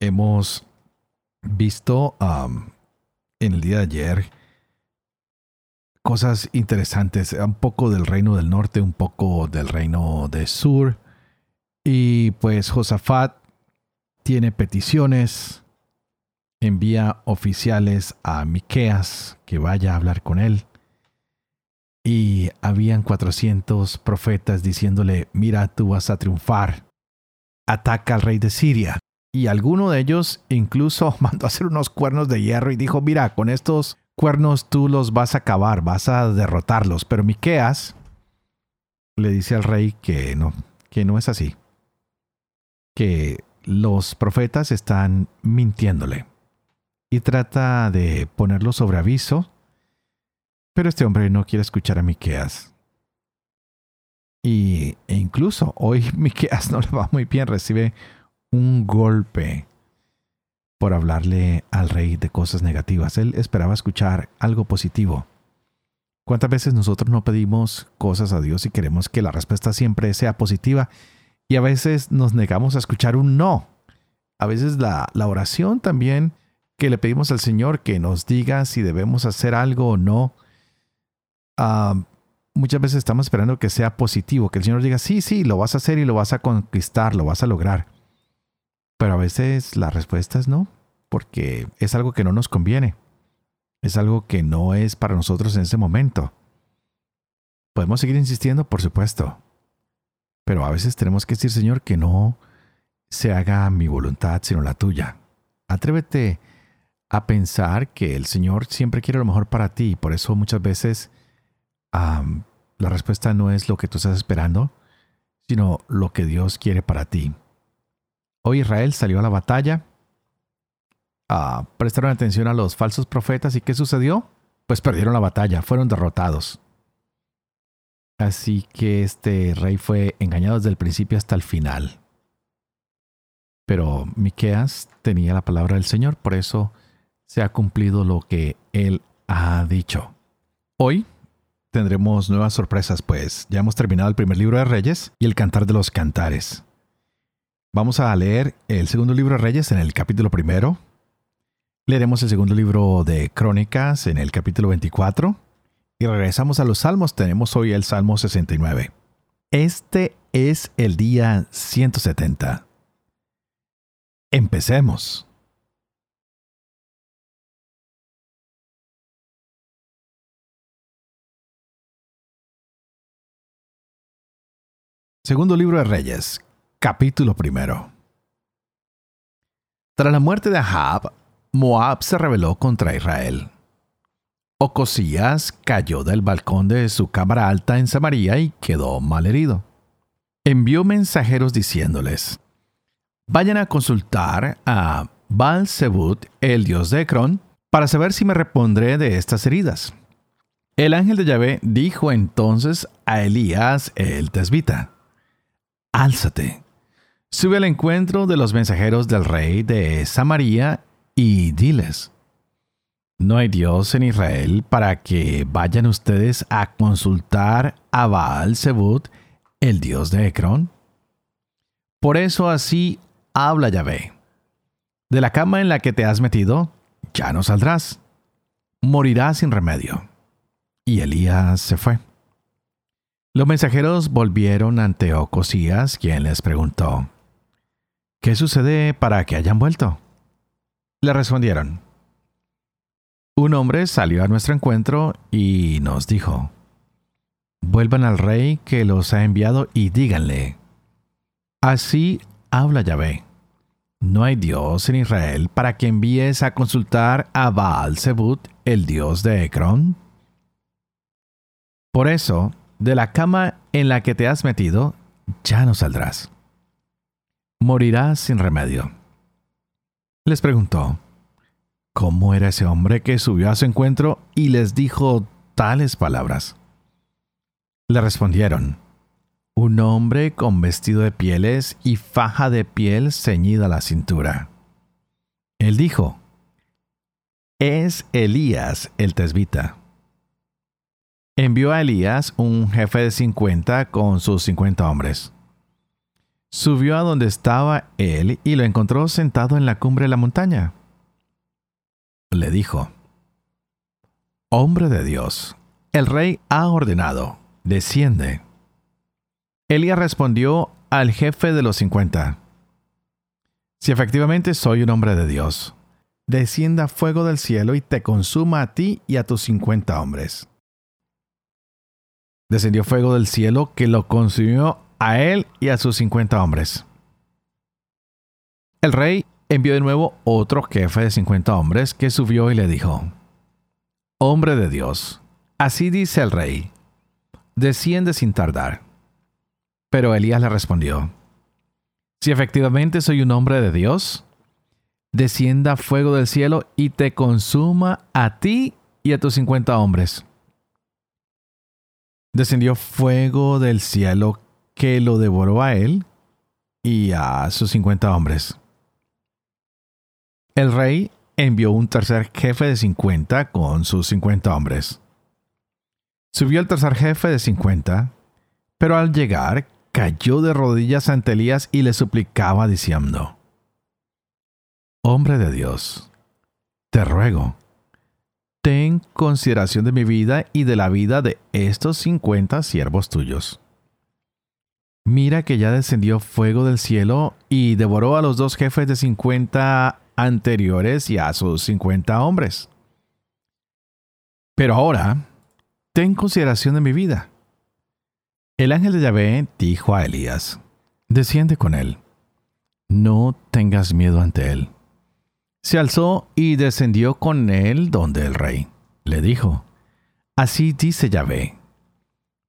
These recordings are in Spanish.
Hemos visto en el día de ayer cosas interesantes, un poco del reino del norte, un poco del reino del sur. Y pues Josafat tiene peticiones, envía oficiales a Miqueas que vaya a hablar con él. Y habían 400 profetas diciéndole, mira, tú vas a triunfar. Ataca al rey de Siria y alguno de ellos incluso mandó a hacer unos cuernos de hierro y dijo, mira, con estos cuernos tú los vas a acabar, vas a derrotarlos. Pero Miqueas le dice al rey que no, que no es así. Que los profetas están mintiéndole. Y trata de ponerlo sobre aviso. Pero este hombre no quiere escuchar a Miqueas. Y, e incluso hoy Miqueas no le va muy bien, recibe un golpe por hablarle al rey de cosas negativas. Él esperaba escuchar algo positivo. ¿Cuántas veces nosotros no pedimos cosas a Dios y queremos que la respuesta siempre sea positiva? Y a veces nos negamos a escuchar un no. A veces la, oración también que le pedimos al Señor que nos diga si debemos hacer algo o no. Ah, muchas veces estamos esperando que sea positivo, que el Señor diga, sí, sí, lo vas a hacer y lo vas a conquistar, lo vas a lograr. Pero a veces la respuesta es no, porque es algo que no nos conviene. Es algo que no es para nosotros en ese momento. Podemos seguir insistiendo, por supuesto. Pero a veces tenemos que decir, Señor, que no se haga mi voluntad, sino la tuya. Atrévete a pensar que el Señor siempre quiere lo mejor para ti. Por eso muchas veces la respuesta no es lo que tú estás esperando, sino lo que Dios quiere para ti. Hoy Israel salió a la batalla. Prestaron atención a los falsos profetas y ¿qué sucedió? Pues perdieron la batalla, fueron derrotados. Así que este rey fue engañado desde el principio hasta el final. Pero Miqueas tenía la palabra del Señor, por eso se ha cumplido lo que él ha dicho. Hoy tendremos nuevas sorpresas, pues ya hemos terminado el primer libro de Reyes y el Cantar de los Cantares. Vamos a leer el segundo libro de Reyes en el capítulo primero. Leeremos el segundo libro de Crónicas en el capítulo 24. Y regresamos a los salmos. Tenemos hoy el Salmo 69. Este es el día 170. Empecemos. Segundo libro de Reyes, Capítulo primero. Tras la muerte de Ahab, Moab se rebeló contra Israel. Ocosías cayó del balcón de su cámara alta en Samaria y quedó malherido. Envió mensajeros diciéndoles: Vayan a consultar a baal el dios de Ecrón, para saber si me repondré de estas heridas. El ángel de Yahvé dijo entonces a Elías el tesbita: Álzate Sube al encuentro de los mensajeros del rey de Samaria y diles, ¿no hay Dios en Israel para que vayan ustedes a consultar a Baal Zebut, el Dios de Ecrón? Por eso así habla Yahvé. De la cama en la que te has metido, ya no saldrás. Morirás sin remedio. Y Elías se fue. Los mensajeros volvieron ante Ocosías, quien les preguntó, ¿Qué sucede para que hayan vuelto? Le respondieron. Un hombre salió a nuestro encuentro y nos dijo, Vuelvan al rey que los ha enviado y díganle, Así habla Yahvé. No hay Dios en Israel para que envíes a consultar a Baal Zebut, el dios de Ecrón. Por eso, de la cama en la que te has metido, ya no saldrás morirá sin remedio. les preguntó, ¿cómo era ese hombre que subió a su encuentro y les dijo tales palabras? Le respondieron, un hombre con vestido de pieles y faja de piel ceñida a la cintura. Él dijo, es Elías el tesbita. Envió a Elías un jefe de cincuenta con sus cincuenta hombres. Subió a donde estaba él y lo encontró sentado en la cumbre de la montaña. Le dijo, Hombre de Dios, el rey ha ordenado, desciende. Elías respondió al jefe de los cincuenta, Si efectivamente soy un hombre de Dios, descienda fuego del cielo y te consuma a ti y a tus cincuenta hombres. Descendió fuego del cielo que lo consumió a él y a sus cincuenta hombres. El rey envió de nuevo otro jefe de cincuenta hombres que subió y le dijo, Hombre de Dios, así dice el rey, desciende sin tardar. Pero Elías le respondió, Si efectivamente soy un hombre de Dios, descienda fuego del cielo y te consuma a ti y a tus cincuenta hombres. Descendió fuego del cielo que lo devoró a él y a sus cincuenta hombres. El rey envió un tercer jefe de cincuenta con sus cincuenta hombres. Subió el tercer jefe de cincuenta, pero al llegar cayó de rodillas ante Elías y le suplicaba diciendo, Hombre de Dios, te ruego, ten consideración de mi vida y de la vida de estos cincuenta siervos tuyos. Mira que ya descendió fuego del cielo y devoró a los dos jefes de cincuenta anteriores y a sus cincuenta hombres. Pero ahora, ten consideración de mi vida el ángel de Yahvé dijo a Elías, desciende con él, no tengas miedo ante él. Se alzó y descendió con él donde el rey. Le dijo, así dice Yahvé,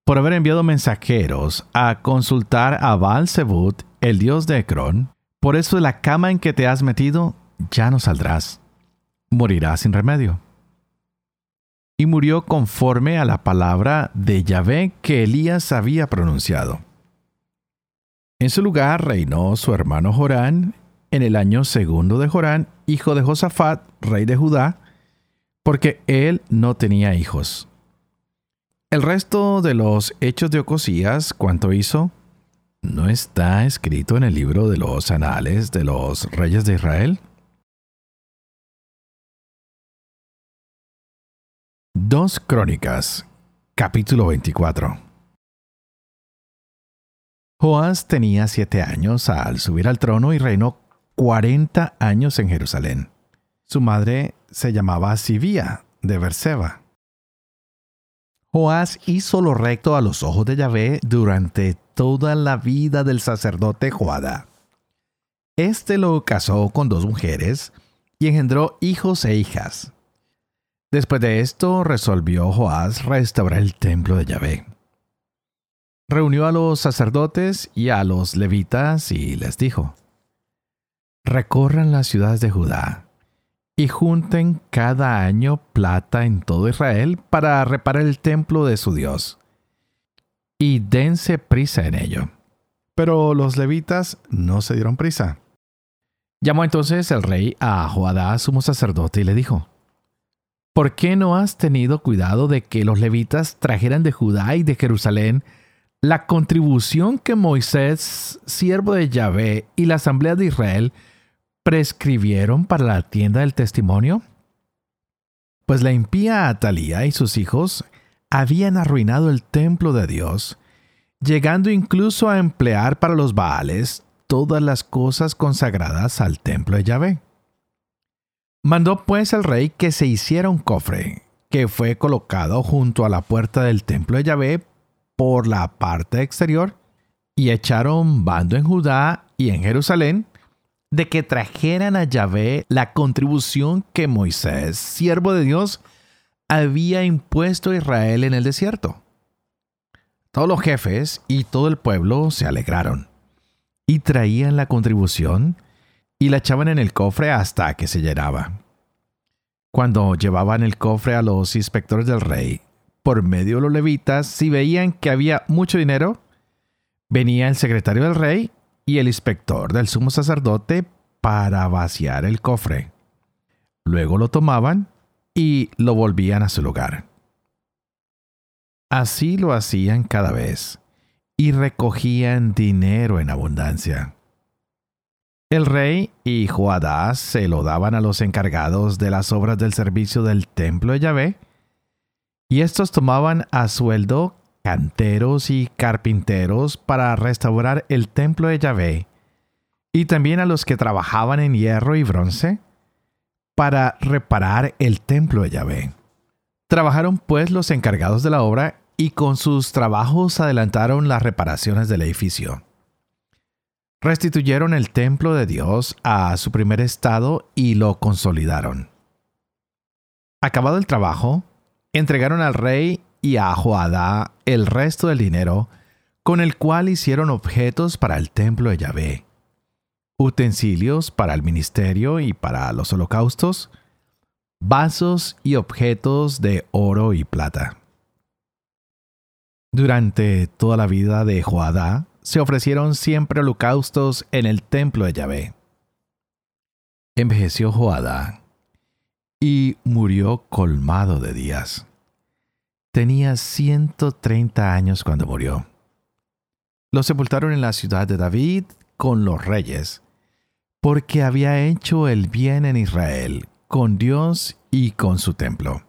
por haber enviado mensajeros a consultar a baal el dios de Ecrón, por eso de la cama en que te has metido ya no saldrás, morirás sin remedio y murió conforme a la palabra de Yahvé que Elías había pronunciado. En su lugar reinó su hermano Jorán en el año segundo de Jorán, hijo de Josafat, rey de Judá, porque él no tenía hijos. El resto de los hechos de Ocosías, cuanto hizo, ¿no está escrito en el libro de los anales de los reyes de Israel? Dos Crónicas, capítulo 24. Joás tenía siete años al subir al trono y reinó cuarenta años en Jerusalén. Su madre se llamaba Sibía de Berseba. Joás hizo lo recto a los ojos de Yahvé durante toda la vida del sacerdote Joada. Este lo casó con dos mujeres y engendró hijos e hijas. Después de esto resolvió Joás restaurar el templo de Yahvé. Reunió a los sacerdotes y a los levitas y les dijo, Recorran las ciudades de Judá y junten cada año plata en todo Israel para reparar el templo de su Dios. Y dense prisa en ello. Pero los levitas no se dieron prisa. Llamó entonces el rey a Joadá, sumo sacerdote, y le dijo, ¿Por qué no has tenido cuidado de que los levitas trajeran de Judá y de Jerusalén la contribución que Moisés, siervo de Yahvé, y la asamblea de Israel prescribieron para la tienda del testimonio? Pues la impía Atalía y sus hijos habían arruinado el templo de Dios, llegando incluso a emplear para los Baales todas las cosas consagradas al templo de Yahvé. Mandó pues el rey que se hiciera un cofre, que fue colocado junto a la puerta del templo de Yahvé por la parte exterior, y echaron bando en Judá y en Jerusalén, de que trajeran a Yahvé la contribución que Moisés, siervo de Dios, había impuesto a Israel en el desierto. Todos los jefes y todo el pueblo se alegraron y traían la contribución y la echaban en el cofre hasta que se llenaba. Cuando llevaban el cofre a los inspectores del rey, por medio de los levitas, si veían que había mucho dinero, venía el secretario del rey y el inspector del sumo sacerdote para vaciar el cofre. Luego lo tomaban y lo volvían a su lugar. Así lo hacían cada vez y recogían dinero en abundancia. El rey y Joadá se lo daban a los encargados de las obras del servicio del templo de Yahvé, y estos tomaban a sueldo canteros y carpinteros para restaurar el templo de Yahvé, y también a los que trabajaban en hierro y bronce para reparar el templo de Yahvé. Trabajaron pues los encargados de la obra y con sus trabajos adelantaron las reparaciones del edificio. Restituyeron el templo de Dios a su primer estado y lo consolidaron. Acabado el trabajo, entregaron al rey y a Joadá el resto del dinero con el cual hicieron objetos para el templo de Yahvé, utensilios para el ministerio y para los holocaustos, vasos y objetos de oro y plata. Durante toda la vida de Joadá se ofrecieron siempre holocaustos en el templo de Yahvé. Envejeció Joadá y murió colmado de días. Tenía 130 años cuando murió. Lo sepultaron en la ciudad de David con los reyes, porque había hecho el bien en Israel, con Dios y con su templo.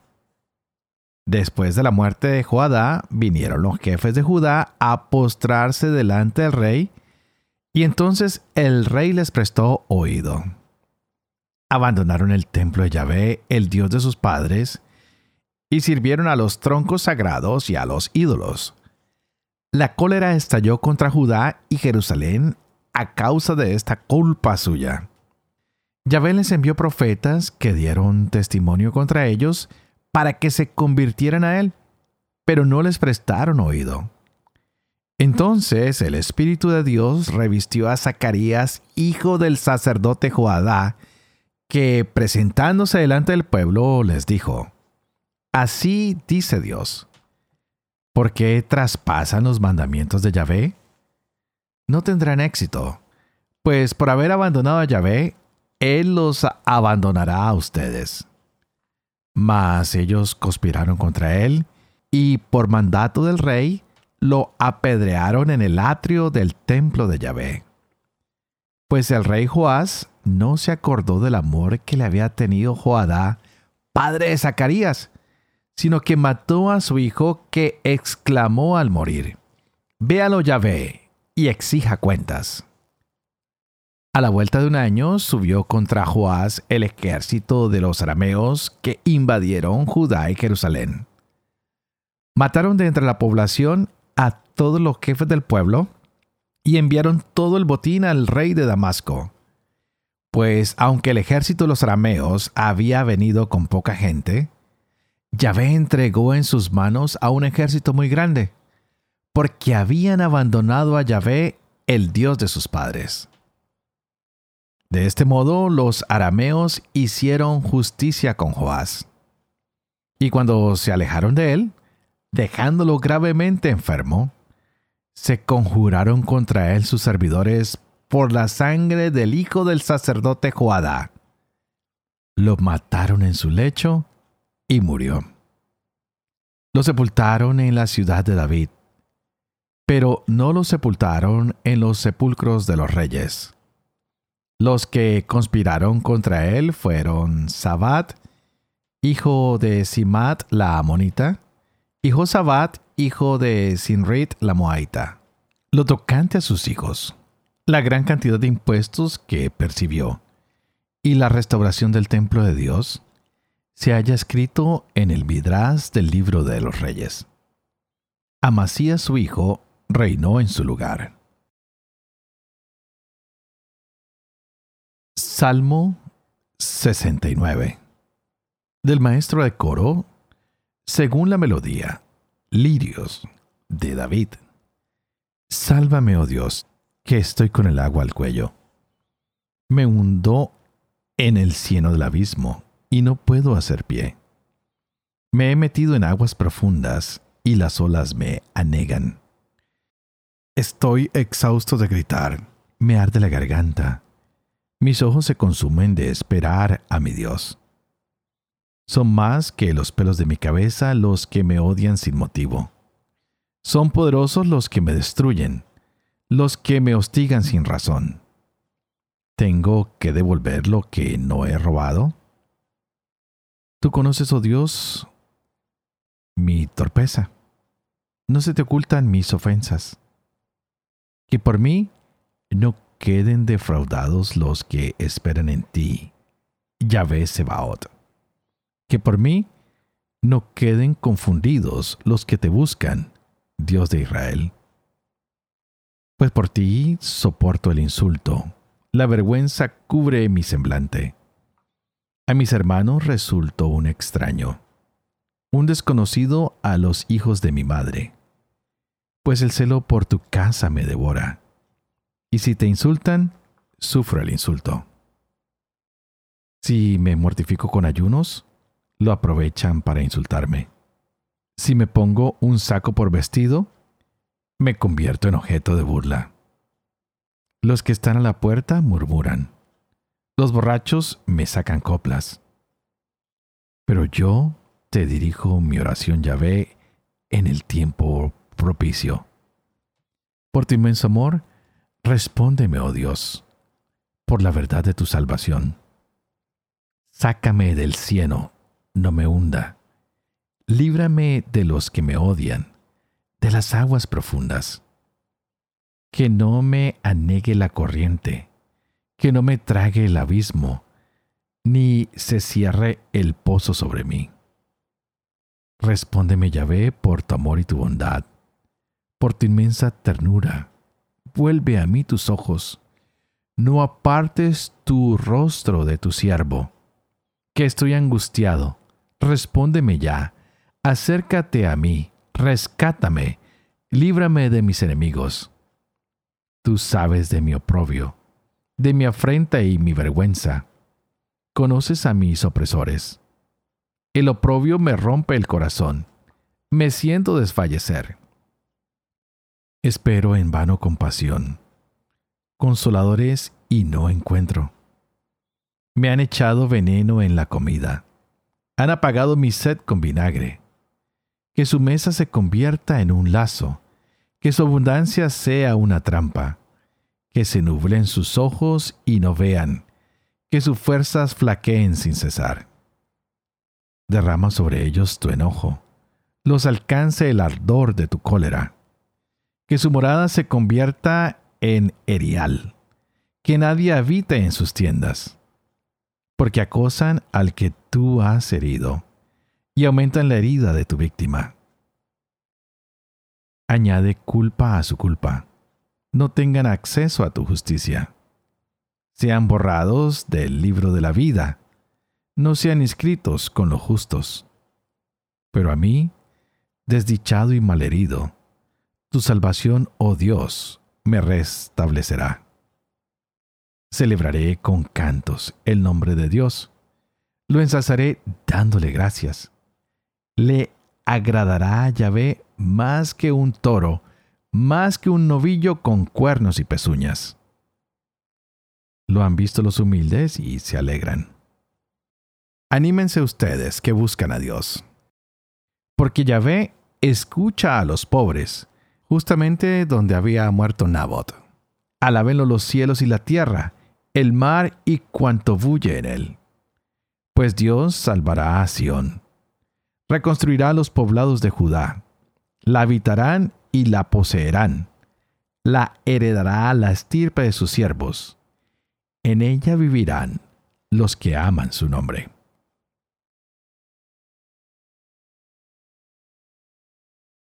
Después de la muerte de Joadá, vinieron los jefes de Judá a postrarse delante del rey, y entonces el rey les prestó oído. Abandonaron el templo de Yahvé, el Dios de sus padres, y sirvieron a los troncos sagrados y a los ídolos. La cólera estalló contra Judá y Jerusalén a causa de esta culpa suya. Yahvé les envió profetas que dieron testimonio contra ellos para que se convirtieran a él, pero no les prestaron oído. Entonces el Espíritu de Dios revistió a Zacarías, hijo del sacerdote Joadá, que presentándose delante del pueblo les dijo, Así dice Dios. ¿Por qué traspasan los mandamientos de Yahvé? No tendrán éxito, pues por haber abandonado a Yahvé, Él los abandonará a ustedes. Mas ellos conspiraron contra Él y por mandato del rey lo apedrearon en el atrio del templo de Yahvé. Pues el rey Joás no se acordó del amor que le había tenido Joadá, padre de Zacarías, sino que mató a su hijo que exclamó al morir, Véalo Yahvé y exija cuentas. A la vuelta de un año subió contra Joás el ejército de los arameos que invadieron Judá y Jerusalén. Mataron de entre la población a todos los jefes del pueblo y enviaron todo el botín al rey de Damasco. Pues aunque el ejército de los arameos había venido con poca gente, Yahvé entregó en sus manos a un ejército muy grande, porque habían abandonado a Yahvé, el Dios de sus padres. De este modo los arameos hicieron justicia con Joás. Y cuando se alejaron de él, dejándolo gravemente enfermo, se conjuraron contra él sus servidores por la sangre del hijo del sacerdote Joadá. Lo mataron en su lecho y murió. Lo sepultaron en la ciudad de David, pero no lo sepultaron en los sepulcros de los reyes. Los que conspiraron contra él fueron Sabat, hijo de Simat la amonita, y Josabat, hijo de Sinrit la moaita. Lo tocante a sus hijos, la gran cantidad de impuestos que percibió, y la restauración del templo de Dios, se haya escrito en el Midrash del libro de los reyes. Amasías su hijo reinó en su lugar. Salmo 69 Del maestro de coro, según la melodía, Lirios, de David. Sálvame, oh Dios, que estoy con el agua al cuello. Me hundo en el cieno del abismo y no puedo hacer pie. Me he metido en aguas profundas y las olas me anegan. Estoy exhausto de gritar, me arde la garganta. Mis ojos se consumen de esperar a mi Dios. Son más que los pelos de mi cabeza los que me odian sin motivo. Son poderosos los que me destruyen, los que me hostigan sin razón. ¿Tengo que devolver lo que no he robado? Tú conoces, oh Dios, mi torpeza. No se te ocultan mis ofensas. Que por mí no queden defraudados los que esperan en ti, Yahvé Sebaot. Que por mí no queden confundidos los que te buscan, Dios de Israel. Pues por ti soporto el insulto, la vergüenza cubre mi semblante. A mis hermanos resulto un extraño, un desconocido a los hijos de mi madre, pues el celo por tu casa me devora. Y si te insultan, sufro el insulto. Si me mortifico con ayunos, lo aprovechan para insultarme. Si me pongo un saco por vestido, me convierto en objeto de burla. Los que están a la puerta murmuran. Los borrachos me sacan coplas. Pero yo te dirijo mi oración Yahvé en el tiempo propicio. Por tu inmenso amor, respóndeme, oh Dios, por la verdad de tu salvación. Sácame del cielo, no me hunda líbrame de los que me odian, de las aguas profundas. Que no me anegue la corriente, que no me trague el abismo, ni se cierre el pozo sobre mí. Respóndeme, Yahvé, por tu amor y tu bondad, por tu inmensa ternura. Vuelve a mí tus ojos. No apartes tu rostro de tu siervo, que estoy angustiado. Respóndeme ya acércate a mí, rescátame, líbrame de mis enemigos. Tú sabes de mi oprobio, de mi afrenta y mi vergüenza. Conoces a mis opresores. El oprobio me rompe el corazón, me siento desfallecer. Espero en vano compasión, consoladores y no encuentro. Me han echado veneno en la comida, han apagado mi sed con vinagre que su mesa se convierta en un lazo, que su abundancia sea una trampa, que se nublen sus ojos y no vean, que sus fuerzas flaqueen sin cesar. Derrama sobre ellos tu enojo, los alcance el ardor de tu cólera, que su morada se convierta en erial, que nadie habite en sus tiendas, porque acosan al que tú has herido y aumentan la herida de tu víctima. Añade culpa a su culpa. No tengan acceso a tu justicia. Sean borrados del libro de la vida. No sean inscritos con los justos. Pero a mí, desdichado y malherido, tu salvación, oh Dios, me restablecerá. Celebraré con cantos el nombre de Dios. Lo ensalzaré dándole gracias le agradará a Yahvé más que un toro, más que un novillo con cuernos y pezuñas. Lo han visto los humildes y se alegran. Anímense ustedes que buscan a Dios. Porque Yahvé escucha a los pobres, justamente donde había muerto Nabot. Alábenlo los cielos y la tierra, el mar y cuanto bulle en él. Pues Dios salvará a Sión reconstruirá los poblados de Judá, la habitarán y la poseerán, la heredará la estirpe de sus siervos, en ella vivirán los que aman su nombre.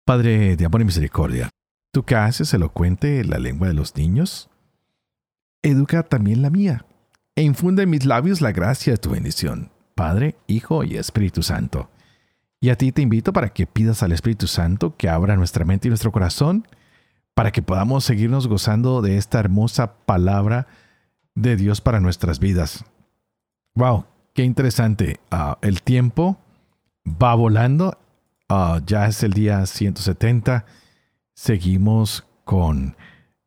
Padre de amor y misericordia, tú que haces elocuente la lengua de los niños, educa también la mía, e infunde en mis labios la gracia de tu bendición, Padre, Hijo y Espíritu Santo y a ti te invito para que pidas al Espíritu Santo que abra nuestra mente y nuestro corazón para que podamos seguirnos gozando de esta hermosa palabra de Dios para nuestras vidas. Wow, qué interesante. Ah, el tiempo va volando. Ah, ya es el día 170. Seguimos con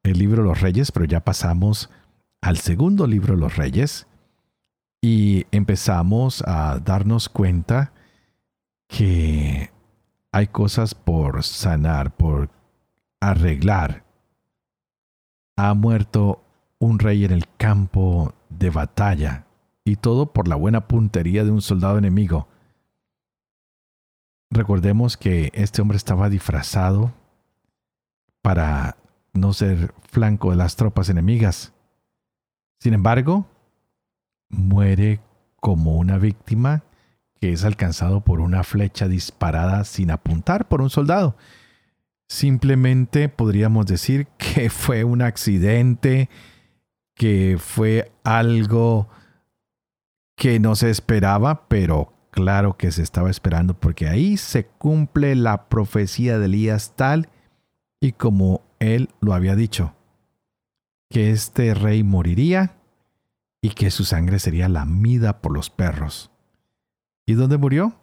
el libro de los reyes, pero ya pasamos al segundo libro de los reyes y empezamos a darnos cuenta que hay cosas por sanar, por arreglar. Ha muerto un rey en el campo de batalla y todo por la buena puntería de un soldado enemigo. Recordemos que este hombre estaba disfrazado para no ser flanco de las tropas enemigas. Sin embargo, muere como una víctima que es alcanzado por una flecha disparada sin apuntar por un soldado. Simplemente podríamos decir que fue un accidente, que fue algo que no se esperaba, pero claro que se estaba esperando porque ahí se cumple la profecía de Elías tal y como él lo había dicho, que este rey moriría y que su sangre sería lamida por los perros. ¿Y dónde murió?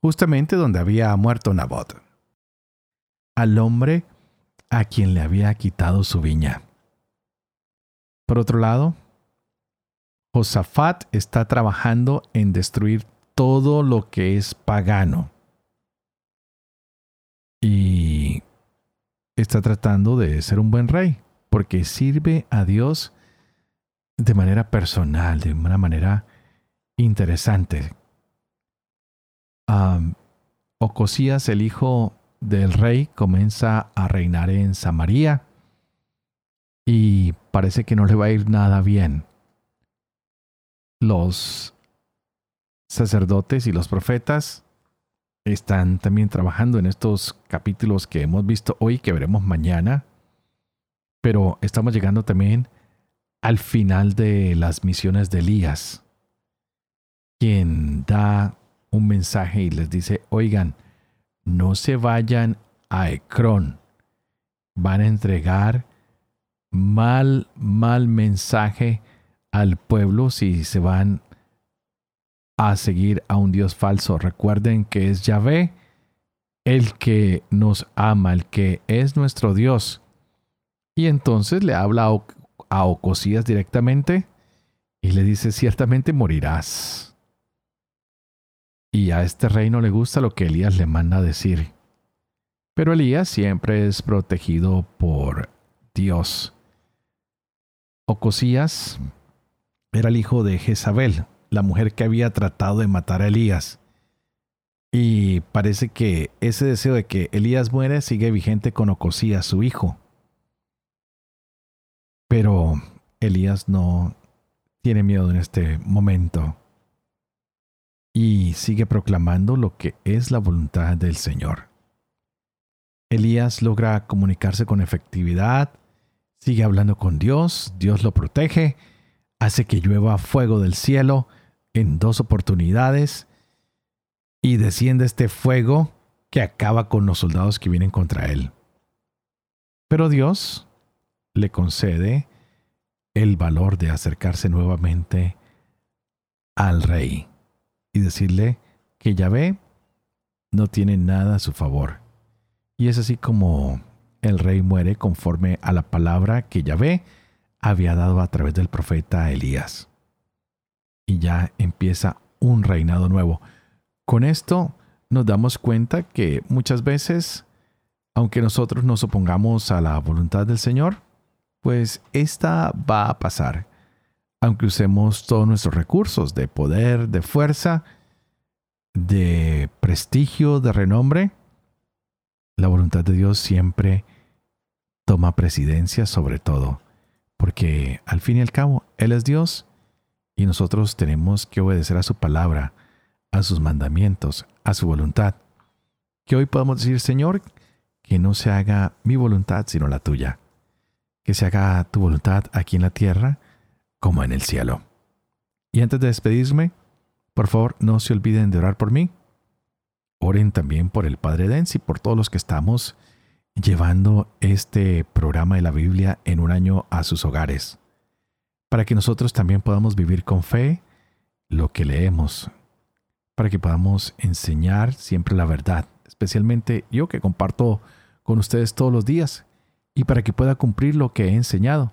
Justamente donde había muerto Nabot, al hombre a quien le había quitado su viña. Por otro lado, Josafat está trabajando en destruir todo lo que es pagano. Y está tratando de ser un buen rey, porque sirve a Dios de manera personal, de una manera interesante. Ocosías, el hijo del rey, comienza a reinar en Samaria y parece que no le va a ir nada bien. Los sacerdotes y los profetas están también trabajando en estos capítulos que hemos visto hoy, que veremos mañana, pero estamos llegando también al final de las misiones de Elías, quien da un mensaje y les dice, oigan, no se vayan a Ecrón, van a entregar mal, mal mensaje al pueblo si se van a seguir a un Dios falso. Recuerden que es Yahvé el que nos ama, el que es nuestro Dios. Y entonces le habla a Ocosías directamente y le dice, ciertamente morirás. Y a este rey no le gusta lo que Elías le manda decir. Pero Elías siempre es protegido por Dios. Ocosías era el hijo de Jezabel, la mujer que había tratado de matar a Elías. Y parece que ese deseo de que Elías muere sigue vigente con Ocosías, su hijo. Pero Elías no tiene miedo en este momento y sigue proclamando lo que es la voluntad del Señor. Elías logra comunicarse con efectividad, sigue hablando con Dios, Dios lo protege, hace que llueva fuego del cielo, en dos oportunidades y desciende este fuego que acaba con los soldados que vienen contra él. Pero Dios le concede el valor de acercarse nuevamente al rey y decirle que Yahvé no tiene nada a su favor. Y es así como el rey muere conforme a la palabra que Yahvé había dado a través del profeta Elías y ya empieza un reinado nuevo. Con esto nos damos cuenta que muchas veces, aunque nosotros nos opongamos a la voluntad del Señor, pues esta va a pasar. Aunque usemos todos nuestros recursos de poder, de fuerza, de prestigio, de renombre, la voluntad de Dios siempre toma presidencia sobre todo, porque al fin y al cabo Él es Dios y nosotros tenemos que obedecer a su palabra, a sus mandamientos, a su voluntad. Que hoy podamos decir, Señor, que no se haga mi voluntad sino la tuya. Que se haga tu voluntad aquí en la tierra como en el cielo. Y antes de despedirme, por favor, no se olviden de orar por mí. Oren también por el Padre Denz y por todos los que estamos llevando este programa de la Biblia en un año a sus hogares. para que nosotros también podamos vivir con fe lo que leemos, para que podamos enseñar siempre la verdad, especialmente yo que comparto con ustedes todos los días, y para que pueda cumplir lo que he enseñado,